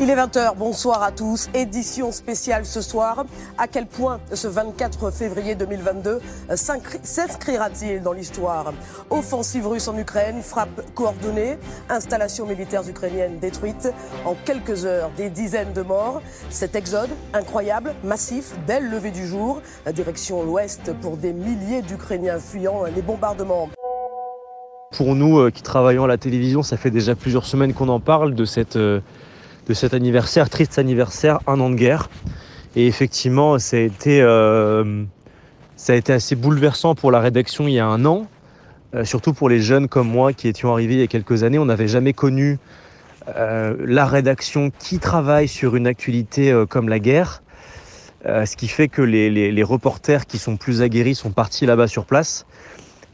Il est 20h, bonsoir à tous. Édition spéciale ce soir. À quel point ce 24 février 2022 s'inscri- s'inscrira-t-il dans l'histoire? Offensive russe en Ukraine, frappe coordonnée, installations militaires ukrainiennes détruites. En quelques heures, des dizaines de morts. Cet exode incroyable, massif, dès le lever du jour, direction l'ouest pour des milliers d'Ukrainiens fuyant les bombardements. Pour nous euh, qui travaillons à la télévision, ça fait déjà plusieurs semaines qu'on en parle de, cette, euh, de cet anniversaire, triste anniversaire, un an de guerre. Et effectivement, ça a été, euh, ça a été assez bouleversant pour la rédaction il y a un an, euh, surtout pour les jeunes comme moi qui étions arrivés il y a quelques années. On n'avait jamais connu euh, la rédaction qui travaille sur une actualité comme la guerre. Ce qui fait que les- les reporters qui sont plus aguerris sont partis là-bas sur place.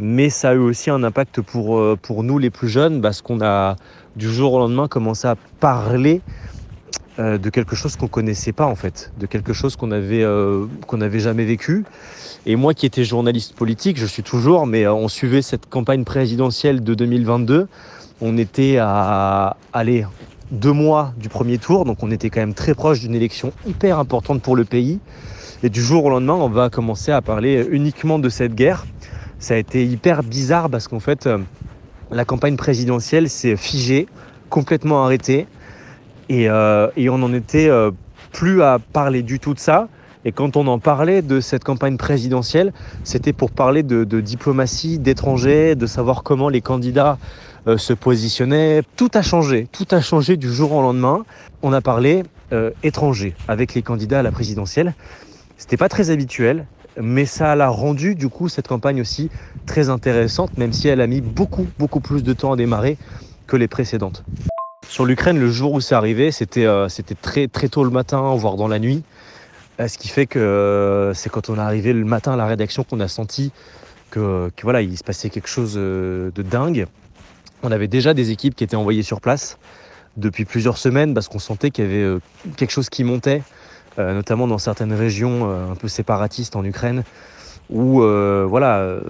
Mais ça a eu aussi un impact pour, euh, pour nous les plus jeunes parce qu'on a du jour au lendemain commencé à parler euh, de quelque chose qu'on connaissait pas en fait, de quelque chose qu'on avait euh, n'avait jamais vécu. Et moi qui étais journaliste politique, je suis toujours, mais on suivait cette campagne présidentielle de 2022. On était à aller deux mois du premier tour, donc on était quand même très proche d'une élection hyper importante pour le pays. Et du jour au lendemain, on va commencer à parler uniquement de cette guerre. Ça a été hyper bizarre parce qu'en fait, euh, la campagne présidentielle s'est figée, complètement arrêtée. Et, euh, on n'en était euh, plus à parler du tout de ça. Et quand on en parlait de cette campagne présidentielle, c'était pour parler de, diplomatie, d'étrangers, de savoir comment les candidats se positionnaient. Tout a changé, tout a changé du jour au lendemain. On a parlé étrangers avec les candidats à la présidentielle. C'était pas très habituel, mais ça l'a rendu du coup cette campagne aussi très intéressante, même si elle a mis beaucoup beaucoup plus de temps à démarrer que les précédentes. Sur l'Ukraine, le jour où c'est arrivé, c'était euh, très très tôt le matin, voire dans la nuit. Euh, Ce qui fait que euh, c'est quand on est arrivé le matin à la rédaction qu'on a senti que, que voilà, il se passait quelque chose de dingue. On avait déjà des équipes qui étaient envoyées sur place depuis plusieurs semaines parce qu'on sentait qu'il y avait quelque chose qui montait, notamment dans certaines régions euh, un peu séparatistes en Ukraine, où euh, voilà, euh,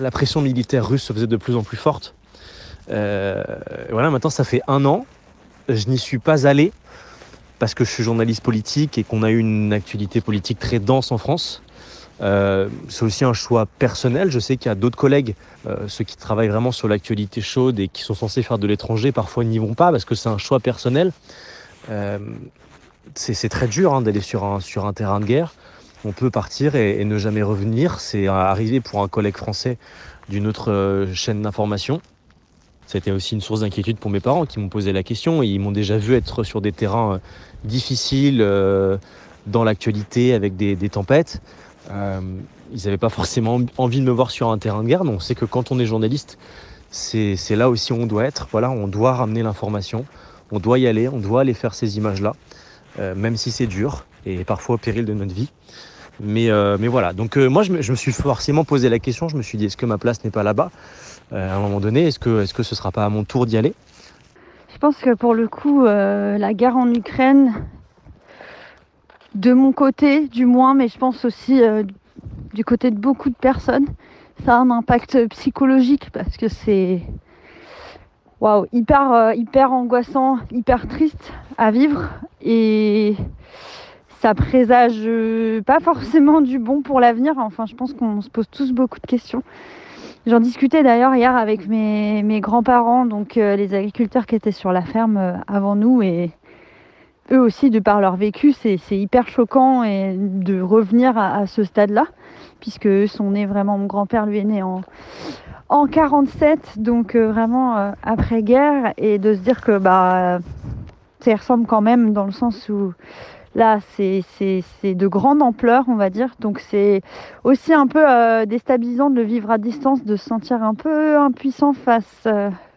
la pression militaire russe se faisait de plus en plus forte. Euh, voilà, maintenant ça fait un an, je n'y suis pas allé parce que je suis journaliste politique et qu'on a eu une actualité politique très dense en France. Euh, c'est aussi un choix personnel. Je sais qu'il y a d'autres collègues, euh, ceux qui travaillent vraiment sur l'actualité chaude et qui sont censés faire de l'étranger, parfois n'y vont pas parce que c'est un choix personnel. Euh, c'est très dur hein, d'aller sur un, terrain de guerre. On peut partir et, ne jamais revenir. C'est arrivé pour un collègue français d'une autre euh, chaîne d'information. C'était aussi une source d'inquiétude pour mes parents qui m'ont posé la question. Ils m'ont déjà vu être sur des terrains euh, difficiles, euh, dans l'actualité, avec des, tempêtes. Euh, ils n'avaient pas forcément envie de me voir sur un terrain de guerre, on sait que quand on est journaliste, c'est là aussi où on doit être. Voilà, on doit ramener l'information, on doit y aller, on doit aller faire ces images-là, euh, même si c'est dur et parfois au péril de notre vie. Mais, euh, mais voilà, donc euh, moi je me, suis forcément posé la question, je me suis dit est-ce que ma place n'est pas là-bas? Euh, À un moment donné, est-ce que, est-ce que ce sera pas à mon tour d'y aller? Je pense que pour le coup, euh, la guerre en Ukraine, de mon côté du moins, mais je pense aussi euh, du côté de beaucoup de personnes, ça a un impact psychologique parce que c'est waouh, hyper, euh, hyper angoissant, hyper triste à vivre et ça présage euh, pas forcément du bon pour l'avenir. Enfin, je pense qu'on se pose tous beaucoup de questions. J'en discutais d'ailleurs hier avec mes, grands-parents, donc euh, les agriculteurs qui étaient sur la ferme avant nous et eux aussi, de par leur vécu, c'est hyper choquant de revenir à ce stade-là, puisque eux sont nés vraiment, mon grand-père lui est né en, en 47, donc euh, vraiment euh, après-guerre, et de se dire que bah, ça ressemble quand même dans le sens où là, c'est de grande ampleur, on va dire. Donc c'est aussi un peu euh, déstabilisant de le vivre à distance, de se sentir un peu impuissant face,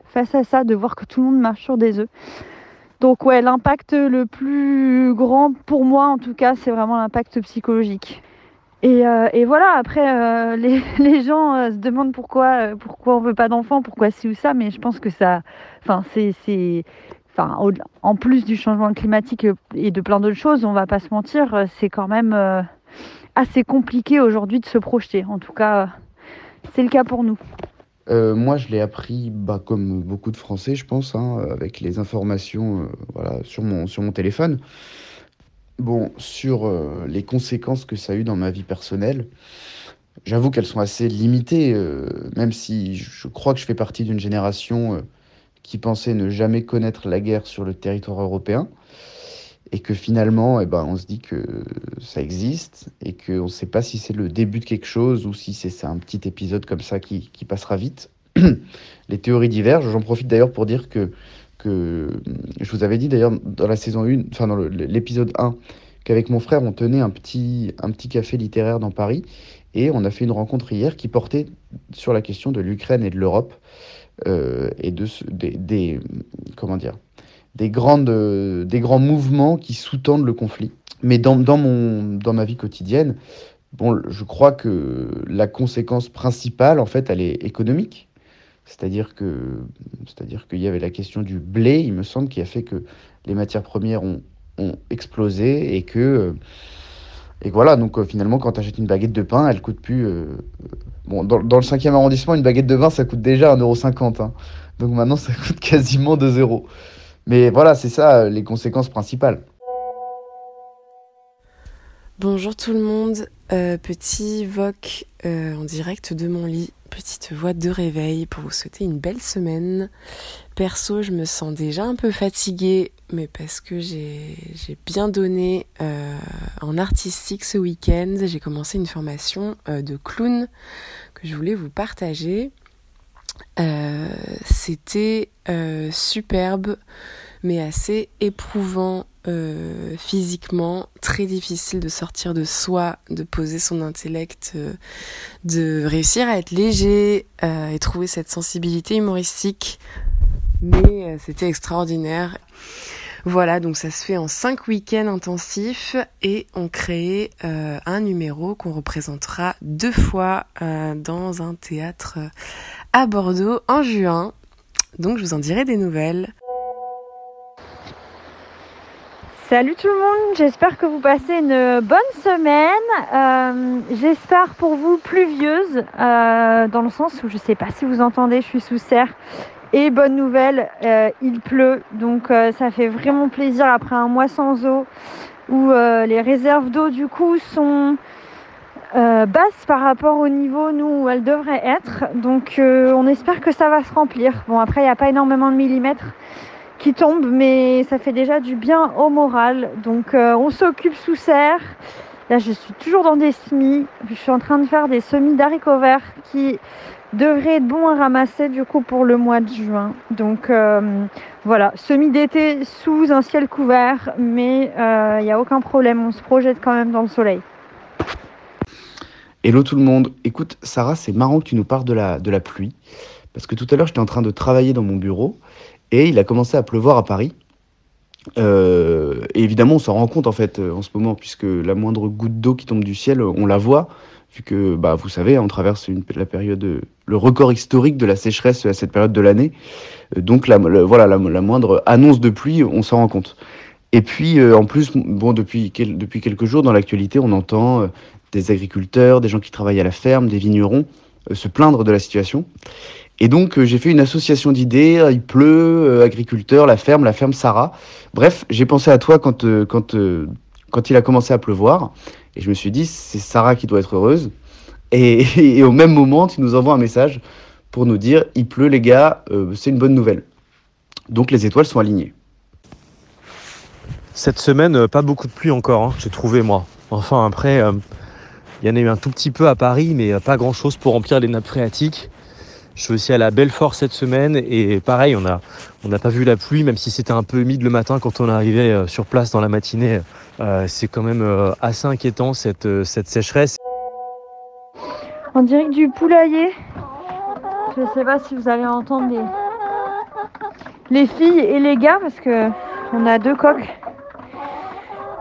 face à ça, de voir que tout le monde marche sur des œufs. Donc ouais, l'impact le plus grand pour moi, en tout cas, c'est vraiment l'impact psychologique. Et, euh, voilà, après, les, gens se demandent pourquoi, pourquoi on veut pas d'enfants, pourquoi ci ou ça, mais je pense que ça, enfin, c'est en plus du changement climatique et de plein d'autres choses, on va pas se mentir, c'est quand même euh, assez compliqué aujourd'hui de se projeter. En tout cas, c'est le cas pour nous. Euh, moi, je l'ai appris bah, comme beaucoup de Français, je pense, hein, avec les informations euh, sur mon téléphone. Bon, sur les conséquences que ça a eu dans ma vie personnelle, j'avoue qu'elles sont assez limitées, même si je crois que je fais partie d'une génération qui pensaient ne jamais connaître la guerre sur le territoire européen, et que finalement, eh ben, on se dit que ça existe, et qu'on ne sait pas si c'est le début de quelque chose ou si c'est un petit épisode comme ça qui, qui passera vite. Les théories divergent. J'en profite d'ailleurs pour dire que, que je vous avais dit d'ailleurs dans la saison 1, enfin dans l'épisode 1, qu'avec mon frère, on tenait un petit, un petit café littéraire dans Paris, et on a fait une rencontre hier qui portait sur la question de l'Ukraine et de l'Europe. Euh, et de, des, comment dire, des, grandes, des grands mouvements qui sous-tendent le conflit. Mais dans, dans, mon, dans ma vie quotidienne, bon, je crois que la conséquence principale, en fait, elle est économique. C'est-à-dire que, c'est-à-dire qu'il y avait la question du blé, il me semble, qui a fait que les matières premières ont, explosé et que, et voilà. Donc euh, finalement, quand tu achètes une baguette de pain, elle coûte plus euh, Bon, dans, le 5e arrondissement, une baguette de vin, ça coûte déjà 1,50€. Hein. Donc maintenant, ça coûte quasiment 2 euros. Mais voilà, c'est ça euh, les conséquences principales. Bonjour tout le monde, euh, petit voc euh, en direct de mon lit, petite voix de réveil pour vous souhaiter une belle semaine. Perso, je me sens déjà un peu fatiguée, mais parce que j'ai bien donné en artistique ce week-end. J'ai commencé une formation de clown que je voulais vous partager. C'était superbe, mais assez éprouvant euh, physiquement, très difficile de sortir de soi, de poser son intellect, euh, de réussir à être léger euh, et trouver cette sensibilité humoristique. Mais c'était extraordinaire. Voilà, donc ça se fait en cinq week-ends intensifs et on crée un numéro qu'on représentera deux fois dans un théâtre à Bordeaux en juin. Donc je vous en dirai des nouvelles. Salut tout le monde, j'espère que vous passez une bonne semaine. Euh, j'espère pour vous pluvieuse, euh, dans le sens où je ne sais pas si vous entendez, je suis sous serre. Et bonne nouvelle, euh, il pleut, donc ça fait vraiment plaisir après un mois sans eau, où les réserves d'eau du coup sont basses par rapport au niveau nous où elles devraient être. Donc on espère que ça va se remplir. Bon après il n'y a pas énormément de millimètres qui tombe, mais ça fait déjà du bien au moral. Donc euh, on s'occupe sous serre. Là, je suis toujours dans des semis. Je suis en train de faire des semis d'haricots verts qui devraient être bons à ramasser du coup pour le mois de juin. Donc euh, voilà, semis d'été sous un ciel couvert, mais il euh, n'y a aucun problème. On se projette quand même dans le soleil. Hello tout le monde. Écoute, Sarah, c'est marrant que tu nous parles de la, de la pluie. Parce que tout à l'heure, j'étais en train de travailler dans mon bureau et il a commencé à pleuvoir à Paris. Euh, et évidemment, on s'en rend compte en fait euh, en ce moment, puisque la moindre goutte d'eau qui tombe du ciel, on la voit, vu que, bah, vous savez, on traverse la période, le record historique de la sécheresse à cette période de l'année. Euh, donc, voilà, la, moindre annonce de pluie, on s'en rend compte. Et puis, en plus, bon, depuis, depuis quelques jours, dans l'actualité, on entend des agriculteurs, des gens qui travaillent à la ferme, des vignerons se plaindre de la situation. Et donc euh, j'ai fait une association d'idées, il pleut, euh, agriculteur, la ferme, la ferme Sarah. Bref, j'ai pensé à toi quand, euh, quand, quand il a commencé à pleuvoir. Et je me suis dit, c'est Sarah qui doit être heureuse. Et, au même moment, tu nous envoies un message pour nous dire, il pleut les gars, c'est une bonne nouvelle. Donc les étoiles sont alignées. Cette semaine, pas beaucoup de pluie encore, hein, j'ai trouvé moi. Enfin après, il y en a eu un tout petit peu à Paris, mais pas grand-chose pour remplir les nappes phréatiques. Je suis aussi à la Belfort cette semaine et pareil, on n'a on pas vu la pluie, même si c'était un peu humide le matin quand on arrivait euh, sur place dans la matinée. Euh, c'est quand même assez inquiétant cette, cette sécheresse. En direct du poulailler, je ne sais pas si vous allez entendre les, les filles et les gars parce que on a deux coques.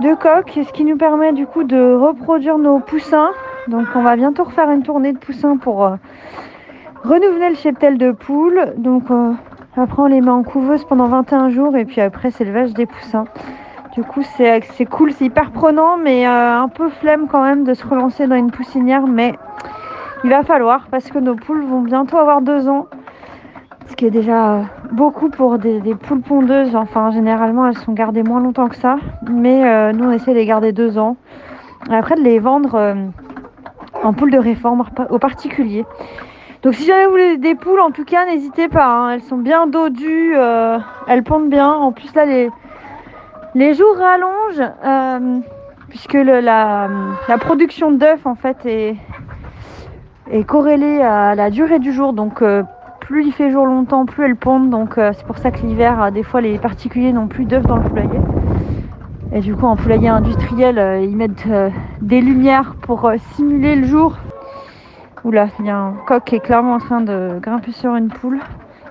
Deux coques, ce qui nous permet du coup de reproduire nos poussins. Donc on va bientôt refaire une tournée de poussins pour euh, renouveler le cheptel de poules. Donc euh, après on les met en couveuse pendant 21 jours et puis après c'est l'élevage des poussins. Du coup c'est cool, c'est hyper prenant mais euh, un peu flemme quand même de se relancer dans une poussinière mais il va falloir parce que nos poules vont bientôt avoir deux ans ce qui est déjà beaucoup pour des, poules pondeuses. Enfin, généralement, elles sont gardées moins longtemps que ça. Mais euh, nous, on essaie de les garder deux ans. Et après, de les vendre en poules de réforme au particulier. Donc, si jamais vous voulez des poules, en tout cas, n'hésitez pas. Hein. Elles sont bien dodues, euh, elles pondent bien. En plus, là, les, les jours rallongent puisque la, la, production d'œufs, en fait, est, est corrélée à la durée du jour. Donc, plus il fait jour longtemps, plus elles pondent. Donc euh, c'est pour ça que l'hiver, euh, des fois, les particuliers n'ont plus d'œufs dans le poulailler. Et du coup, en poulailler industriel, euh, ils mettent des lumières pour simuler le jour. Oula, il y a un coq qui est clairement en train de grimper sur une poule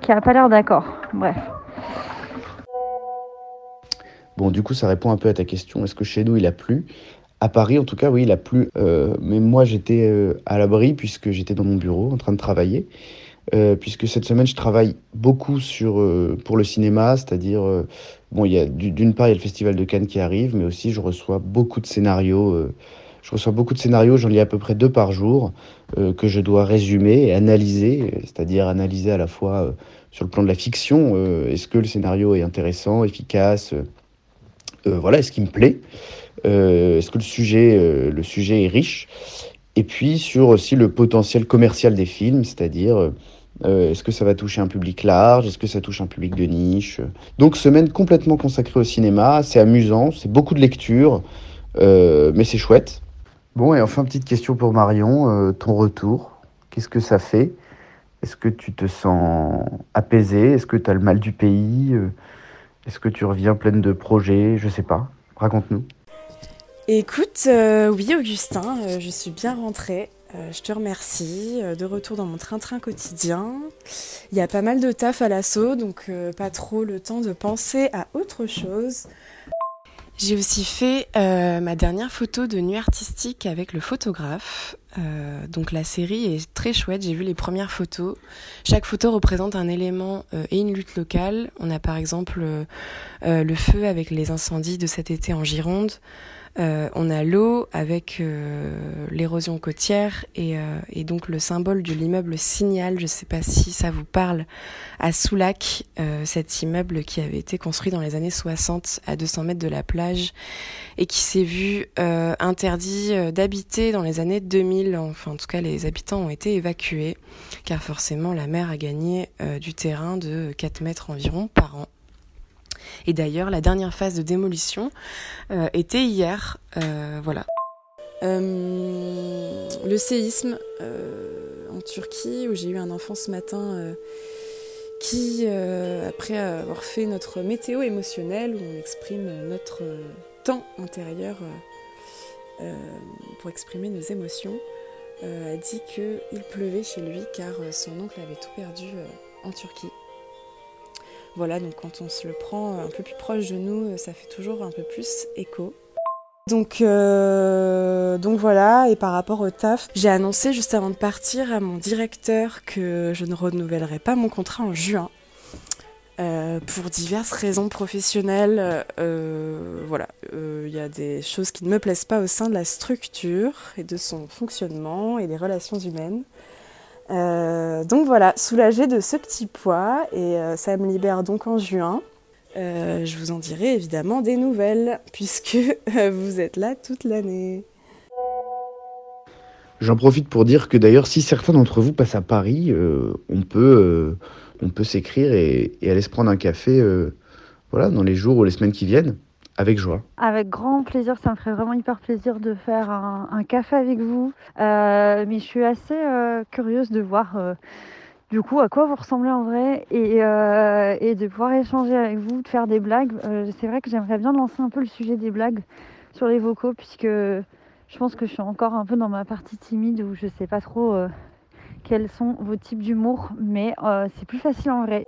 qui a pas l'air d'accord. Bref. Bon, du coup, ça répond un peu à ta question. Est-ce que chez nous, il a plu? À Paris, en tout cas, oui, il a plu. mais moi, j'étais à l'abri puisque j'étais dans mon bureau en train de travailler. Euh, puisque cette semaine, je travaille beaucoup sur, euh, pour le cinéma, c'est-à-dire, euh, bon, d'une part, il y a le Festival de Cannes qui arrive, mais aussi, je reçois beaucoup de scénarios. Je reçois beaucoup de scénarios, j'en lis à peu près deux par jour, que je dois résumer et analyser, c'est-à-dire analyser à la fois sur le plan de la fiction, est-ce que le scénario est intéressant, efficace, voilà, est-ce qu'il me plaît, est-ce que le sujet, le sujet est riche, et puis sur aussi le potentiel commercial des films, c'est-à-dire euh, est-ce que ça va toucher un public large Est-ce que ça touche un public de niche Donc semaine complètement consacrée au cinéma, c'est amusant, c'est beaucoup de lecture, euh, mais c'est chouette. Bon, et enfin, petite question pour Marion, euh, ton retour, qu'est-ce que ça fait? Est-ce que tu te sens apaisé Est-ce que tu as le mal du pays? Est-ce que tu reviens pleine de projets? Je sais pas, raconte-nous. Écoute, oui Augustin, je suis bien rentrée. Euh, je te remercie. Euh, de retour dans mon train-train quotidien. Il y a pas mal de taf à l'assaut, donc euh, pas trop le temps de penser à autre chose. J'ai aussi fait ma dernière photo de nuit artistique avec le photographe. donc la série est très chouette, j'ai vu les premières photos. Chaque photo représente un élément et une lutte locale. On a par exemple le feu avec les incendies de cet été en Gironde. Euh, on a l'eau avec euh, l'érosion côtière euh, et, donc le symbole de l'immeuble Signal, je ne sais pas si ça vous parle, à Soulac, cet immeuble qui avait été construit dans les années 60 à 200 mètres de la plage et qui s'est vu interdit d'habiter dans les années 2000. Enfin, en tout cas, les habitants ont été évacués car forcément la mer a gagné du terrain de 4 mètres environ par an. Et d'ailleurs, la dernière phase de démolition euh, était hier. Euh, voilà. Euh, le séisme en Turquie, où j'ai eu un enfant ce matin qui, après avoir fait notre météo émotionnelle, où on exprime notre temps intérieur pour exprimer nos émotions, a dit qu'il pleuvait chez lui car son oncle avait tout perdu en Turquie. Voilà, donc quand on se le prend un peu plus proche de nous, ça fait toujours un peu plus écho. Donc, euh, donc voilà, et par rapport au taf, j'ai annoncé juste avant de partir à mon directeur que je ne renouvellerai pas mon contrat en juin. Euh, pour diverses raisons professionnelles, euh, voilà, il y a des choses qui ne me plaisent pas au sein de la structure et de son fonctionnement et des relations humaines. Euh, donc voilà, soulagée de ce petit poids et euh, ça me libère donc en juin. Euh, je vous en dirai évidemment des nouvelles puisque vous êtes là toute l'année. J'en profite pour dire que d'ailleurs si certains d'entre vous passent à Paris, on peut, peut s'écrire et, et, aller se prendre un café voilà, dans les jours ou les semaines qui viennent. Avec joie. Avec grand plaisir, ça me ferait vraiment hyper plaisir de faire un, café avec vous. Euh, mais je suis assez euh, curieuse de voir euh, du coup à quoi vous ressemblez en vrai et, de pouvoir échanger avec vous, de faire des blagues. C'est vrai que j'aimerais bien lancer un peu le sujet des blagues sur les vocaux puisque je pense que je suis encore un peu dans ma partie timide où je sais pas trop quels sont vos types d'humour, mais c'est plus facile en vrai.